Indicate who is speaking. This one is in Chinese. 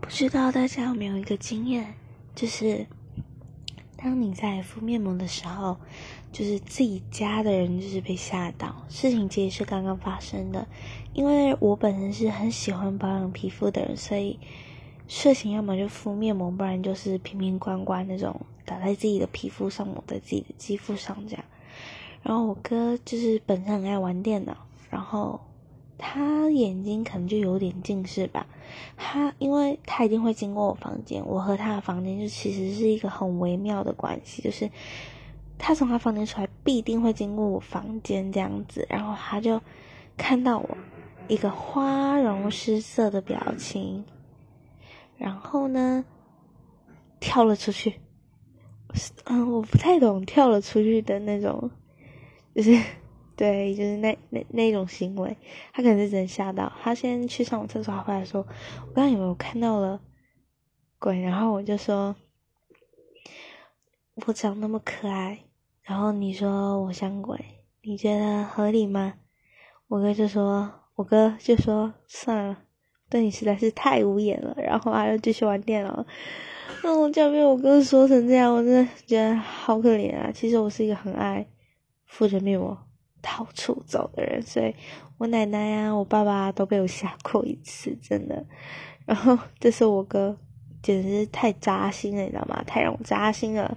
Speaker 1: 不知道大家有没有一个经验，就是当你在敷面膜的时候，就是自己家的人就是被吓到。事情其实是刚刚发生的，因为我本身是很喜欢保养皮肤的人，所以睡前要么就敷面膜，不然就是瓶瓶罐罐那种打在自己的皮肤上，抹在自己的肌肤上这样。然后我哥就是本身很爱玩电脑，然后。他眼睛可能就有点近视吧，他因为他一定会经过我房间，我和他的房间就其实是一个很微妙的关系，就是他从他房间出来必定会经过我房间这样子，然后他就看到我一个花容失色的表情，然后呢跳了出去，嗯，我不太懂跳了出去的那种，就是。对，就是那那那种行为，他可能是真吓到。他先去上厕所，他回来说：“我刚刚有没有看到了鬼？”然后我就说：“我长那么可爱，然后你说我像鬼，你觉得合理吗？”我哥就说：“我哥就说算了，对你实在是太无言了。”然后他又继续玩电脑。那我就被我哥说成这样，我真的觉得好可怜啊！其实我是一个很爱敷着面膜。到处走的人，所以我奶奶呀、我爸爸都被我吓过一次，真的。然后这是我哥，简直是太扎心了，你知道吗？太让我扎心了。